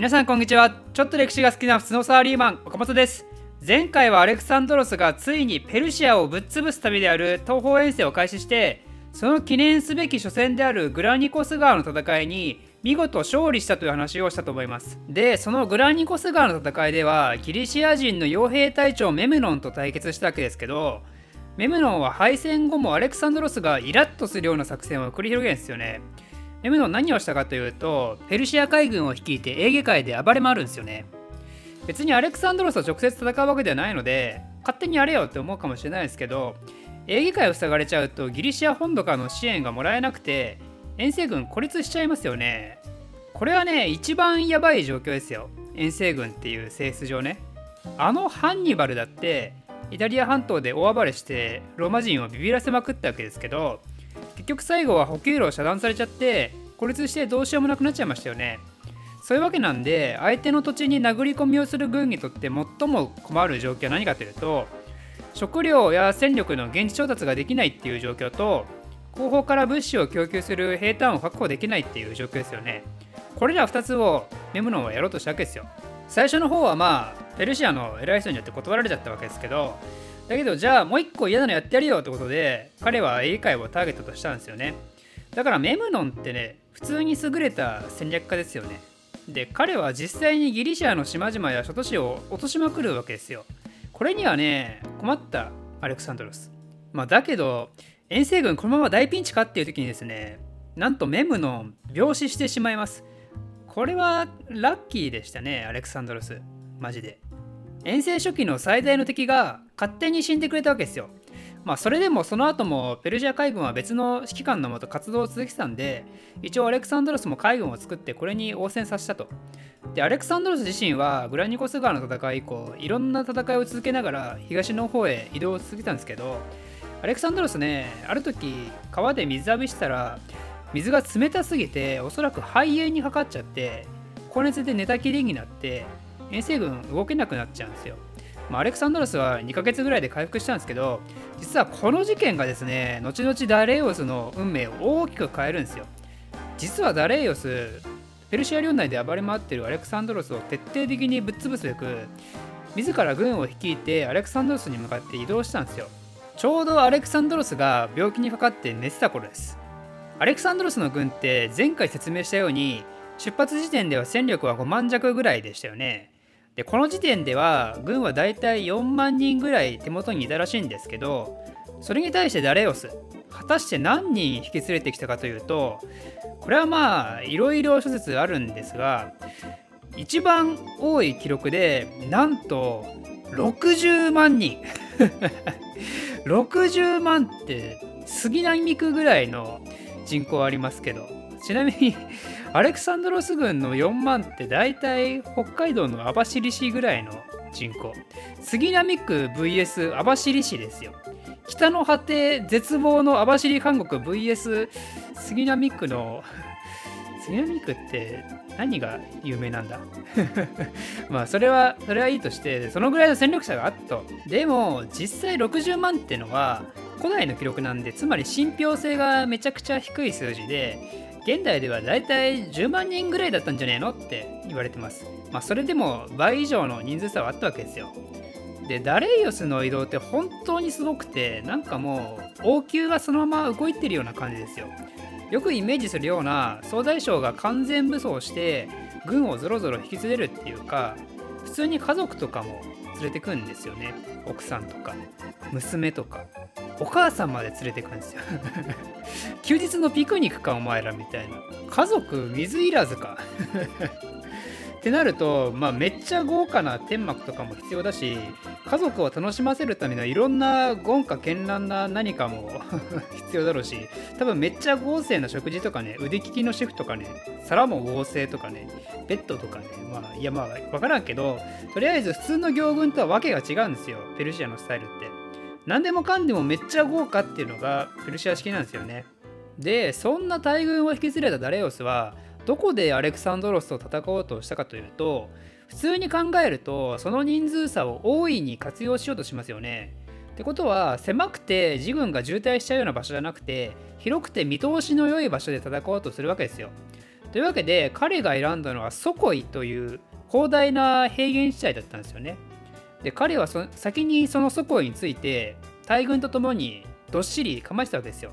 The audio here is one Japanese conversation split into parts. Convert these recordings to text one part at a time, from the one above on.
皆さんこんにちは。ちょっと歴史が好きな普通のサラリーマン岡本です。前回はアレクサンドロスがついにペルシアをぶっ潰す旅である東方遠征を開始してその記念すべき初戦であるグラニコス川の戦いに見事勝利したという話をしたと思います。でそのグラニコス川の戦いではギリシア人の傭兵隊長メムノンと対決したわけですけどメムノンは敗戦後もアレクサンドロスがイラッとするような作戦を繰り広げるんですよね。メムノン何をしたかというとペルシア海軍を率いてエーゲ海で暴れ回るんですよね。別にアレクサンドロスと直接戦うわけではないので勝手にやれよって思うかもしれないですけどエーゲ海を塞がれちゃうとギリシア本土からの支援がもらえなくて遠征軍孤立しちゃいますよね。これはね一番やばい状況ですよ。遠征軍っていう性質上ね。あのハンニバルだってイタリア半島で大暴れしてローマ人をビビらせまくったわけですけど結局最後は補給路を遮断されちゃって孤立してどうしようもなくなっちゃいましたよね。そういうわけなんで相手の土地に殴り込みをする軍にとって最も困る状況は何かというと食料や戦力の現地調達ができないっていう状況と後方から物資を供給する兵隊を確保できないっていう状況ですよね。これら2つをメムノンはやろうとしたわけですよ。最初の方はまあペルシアの偉い人によって断られちゃったわけですけどだけどじゃあもう一個嫌なのやってやるよってことで彼は英会をターゲットとしたんですよね。だからメムノンってね普通に優れた戦略家ですよね。で彼は実際にギリシアの島々や諸都市を落としまくるわけですよ。これにはね困ったアレクサンドロス。まあだけど遠征軍このまま大ピンチかっていう時にですねなんとメムノン病死してしまいます。これはラッキーでしたねアレクサンドロス。マジで。遠征初期の最大の敵が勝手に死んでくれたわけですよ。まあそれでもその後もペルシア海軍は別の指揮官のもと活動を続けてたんで一応アレクサンドロスも海軍を作ってこれに応戦させたと。でアレクサンドロス自身はグラニコス川の戦い以降いろんな戦いを続けながら東の方へ移動を続けたんですけどアレクサンドロスねある時川で水浴びしたら水が冷たすぎておそらく肺炎にかかっちゃって高熱で寝たきりになって遠征軍動けなくなっちゃうんですよ。まあ、アレクサンドロスは2ヶ月ぐらいで回復したんですけど実はこの事件がですね後々ダレイオスの運命を大きく変えるんですよ。実はダレイオスペルシア領内で暴れ回ってるアレクサンドロスを徹底的にぶっ潰すべく自ら軍を率いてアレクサンドロスに向かって移動したんですよ。ちょうどアレクサンドロスが病気にかかって寝てた頃です。アレクサンドロスの軍って前回説明したように出発時点では戦力は5万弱ぐらいでしたよね。でこの時点では軍はだいたい4万人ぐらい手元にいたらしいんですけどそれに対してダレオス果たして何人引き連れてきたかというとこれはまあいろいろ諸説あるんですが一番多い記録でなんと60万人。60万って杉並区ぐらいの人口ありますけどちなみにアレクサンドロス軍の4万って大体北海道の網走市ぐらいの人口。杉並区 VS 網走市ですよ。北の果て絶望の網走韓国 VS 杉並区の 杉並区って何が有名なんだ？まあそれはそれはいいとしてそのぐらいの戦力差があったと。でも実際60万ってのは古代の記録なんでつまり信憑性がめちゃくちゃ低い数字で現代ではだいたい10万人ぐらいだったんじゃねえのって言われてます。まあそれでも倍以上の人数差はあったわけですよ。で、ダレイオスの移動って本当にすごくて、なんかもう王宮がそのまま動いてるような感じですよ。よくイメージするような総大将が完全武装して軍をぞろぞろ引き連れるっていうか、普通に家族とかも連れてくんですよね。奥さんとか、娘とか。お母さんまで連れてくんですよ。休日のピクニックかお前らみたいな。家族水いらずか。ってなると、まあ、めっちゃ豪華な天幕とかも必要だし家族を楽しませるためのいろんな豪華絢爛な何かも 必要だろうし多分めっちゃ豪勢な食事とかね腕利きのシェフとかね皿も豪勢とかねベッドとかねまあいやまあ分からんけどとりあえず普通の行軍とは訳が違うんですよ。ペルシアのスタイルって。何でもかんでもめっちゃ豪華っていうのがペルシア式なんですよね。でそんな大軍を引き連れたダレオスはどこでアレクサンドロスと戦おうとしたかというと普通に考えるとその人数差を大いに活用しようとしますよね。ってことは狭くて自軍が渋滞しちゃうような場所じゃなくて広くて見通しの良い場所で戦おうとするわけですよ。というわけで彼が選んだのはソコイという広大な平原地帯だったんですよね。で彼はそ先にそのソコイについて大軍と共にどっしり構えてたわけですよ。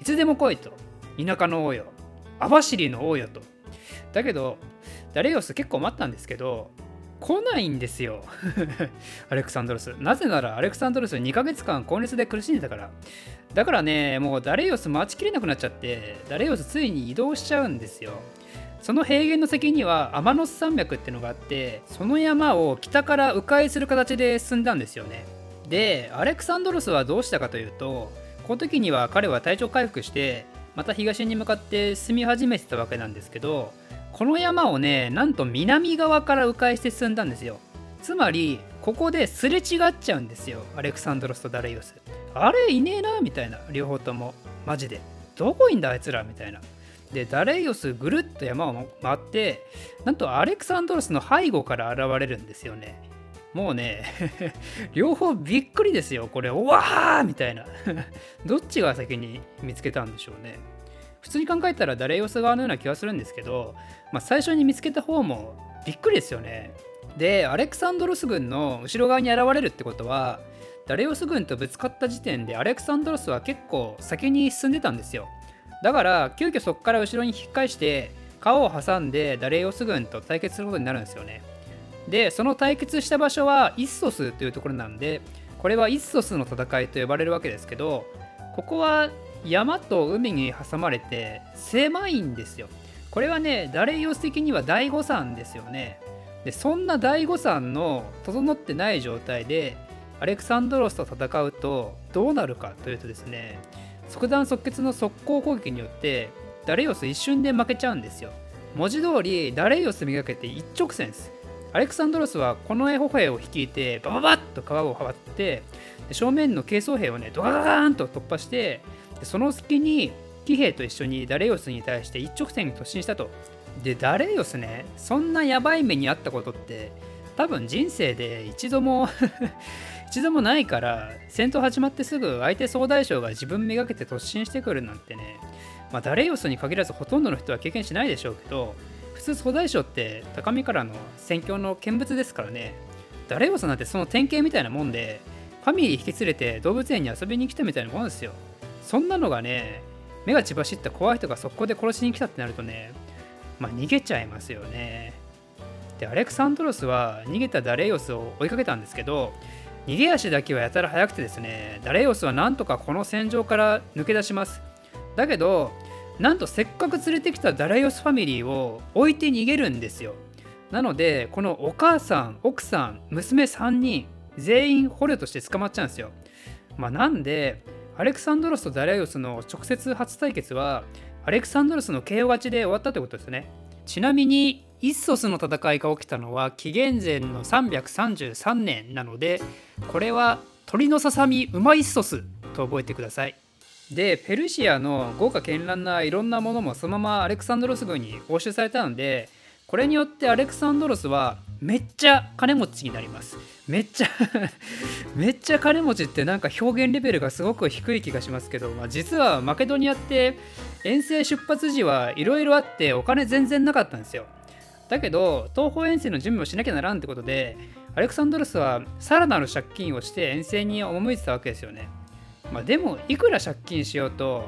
いつでも来いと。田舎の王よ。網走の王よと。だけど、ダレイオス結構待ったんですけど、来ないんですよ。アレクサンドロス。なぜならアレクサンドロス2ヶ月間高熱で苦しんでたから。だからね、もうダレイオス待ちきれなくなっちゃって、ダレイオスついに移動しちゃうんですよ。その平原の先にはアマノス山脈っていうのがあってその山を北から迂回する形で進んだんですよね。でアレクサンドロスはどうしたかというとこの時には彼は体調回復してまた東に向かって進み始めてたわけなんですけどこの山をねなんと南側から迂回して進んだんですよ。つまりここですれ違っちゃうんですよアレクサンドロスとダレイオス。あれいねえなみたいな両方とも。マジで。どこいんだあいつらみたいな。でダレイオスぐるっと山を回ってなんとアレクサンドロスの背後から現れるんですよね。もうね 両方びっくりですよ。これおわーみたいな。どっちが先に見つけたんでしょうね。普通に考えたらダレイオス側のような気がするんですけど、まあ、最初に見つけた方もびっくりですよね。でアレクサンドロス軍の後ろ側に現れるってことはダレイオス軍とぶつかった時点でアレクサンドロスは結構先に進んでたんですよ。だから急遽そこから後ろに引き返して川を挟んでダレイオス軍と対決することになるんですよね。でその対決した場所はイッソスというところなんでこれはイッソスの戦いと呼ばれるわけですけどここは山と海に挟まれて狭いんですよ。これはねダレイオス的には第五山ですよね。でそんな第五山の整ってない状態でアレクサンドロスと戦うとどうなるかというとですね即断即決の速攻攻撃によってダレイオス一瞬で負けちゃうんですよ。文字通りダレイオスめがけて一直線です。アレクサンドロスはこのエホ兵を率いてバババッと川を張って正面の軽装兵をねドガガガーンと突破してその隙に騎兵と一緒にダレイオスに対して一直線に突進したと。でダレイオスねそんなやばい目にあったことって多分人生で一度も 一度もないから戦闘始まってすぐ相手総大将が自分めがけて突進してくるなんてねまあダレイオスに限らずほとんどの人は経験しないでしょうけど普通総大将って高みからの戦況の見物ですからねダレイオスなんてその典型みたいなもんでファミリー引き連れて動物園に遊びに来たみたいなもんですよ。そんなのがね目が血走った怖い人が速攻で殺しに来たってなるとねまあ逃げちゃいますよね。でアレクサンドロスは逃げたダレイオスを追いかけたんですけど逃げ足だけはやたら速くてですねダレイオスはなんとかこの戦場から抜け出します。だけどなんとせっかく連れてきたダレイオスファミリーを置いて逃げるんですよ。なのでこのお母さん奥さん娘3人全員捕虜として捕まっちゃうんですよ。まあなんでアレクサンドロスとダレイオスの直接初対決はアレクサンドロスの KO 勝ちで終わったってことですね。ちなみにイッソスの戦いが起きたのは紀元前の333年なのでこれは鳥のささみウマイッソスと覚えてください。でペルシアの豪華絢爛ないろんなものもそのままアレクサンドロス軍に押収されたのでこれによってアレクサンドロスはめっちゃ金持ちになります。めっちゃ めっちゃ金持ちってなんか表現レベルがすごく低い気がしますけど、まあ、実はマケドニアって遠征出発時はいろいろあってお金全然なかったんですよ。だけど東方遠征の準備をしなきゃならんってことでアレクサンドロスはさらなる借金をして遠征に赴いてたわけですよね、まあ、でもいくら借金しようと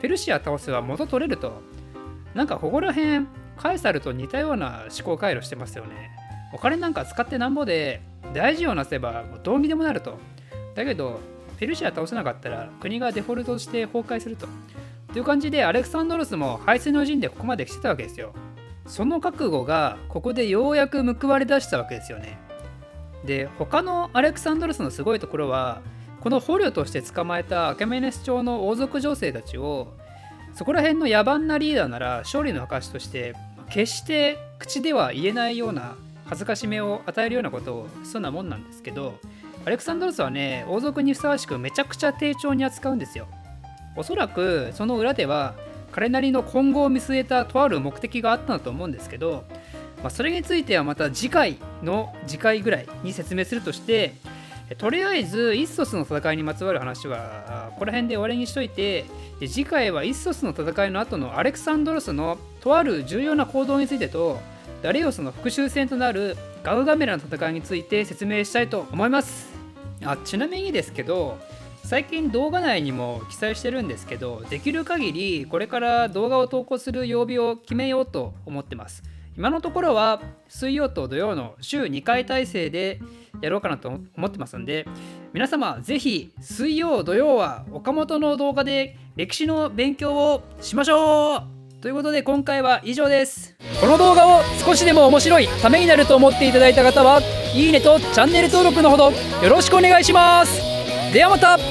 ペルシア倒せば元取れると。なんかここら辺カエサルと似たような思考回路してますよね。お金なんか使ってなんぼで大事をなせばどうにでもなると。だけどペルシア倒せなかったら国がデフォルトして崩壊すると。という感じでアレクサンドロスも排水の陣でここまで来てたわけですよ。その覚悟がここでようやく報われ出したわけですよね。で他のアレクサンドロスのすごいところはこの捕虜として捕まえたアケメネス朝の王族女性たちをそこら辺の野蛮なリーダーなら勝利の証として決して口では言えないような恥ずかしめを与えるようなことをしそんなもんなんですけどアレクサンドロスはね王族にふさわしくめちゃくちゃ丁重に扱うんですよおそらくその裏では彼なりの今後を見据えたとある目的があったんだと思うんですけど、まあ、それについてはまた次回の次回ぐらいに説明するとしてとりあえずイッソスの戦いにまつわる話はここら辺で終わりにしといて次回はイッソスの戦いの後のアレクサンドロスのとある重要な行動についてとダリオスの復讐戦となるガウガメラの戦いについて説明したいと思います。あちなみにですけど最近動画内にも記載してるんですけどできる限りこれから動画を投稿する曜日を決めようと思ってます。今のところは水曜と土曜の週2回体制でやろうかなと思ってますんで皆様ぜひ水曜土曜は岡本の動画で歴史の勉強をしましょう。ということで今回は以上です。この動画を少しでも面白いためになると思っていただいた方はいいねとチャンネル登録のほどよろしくお願いします。ではまた。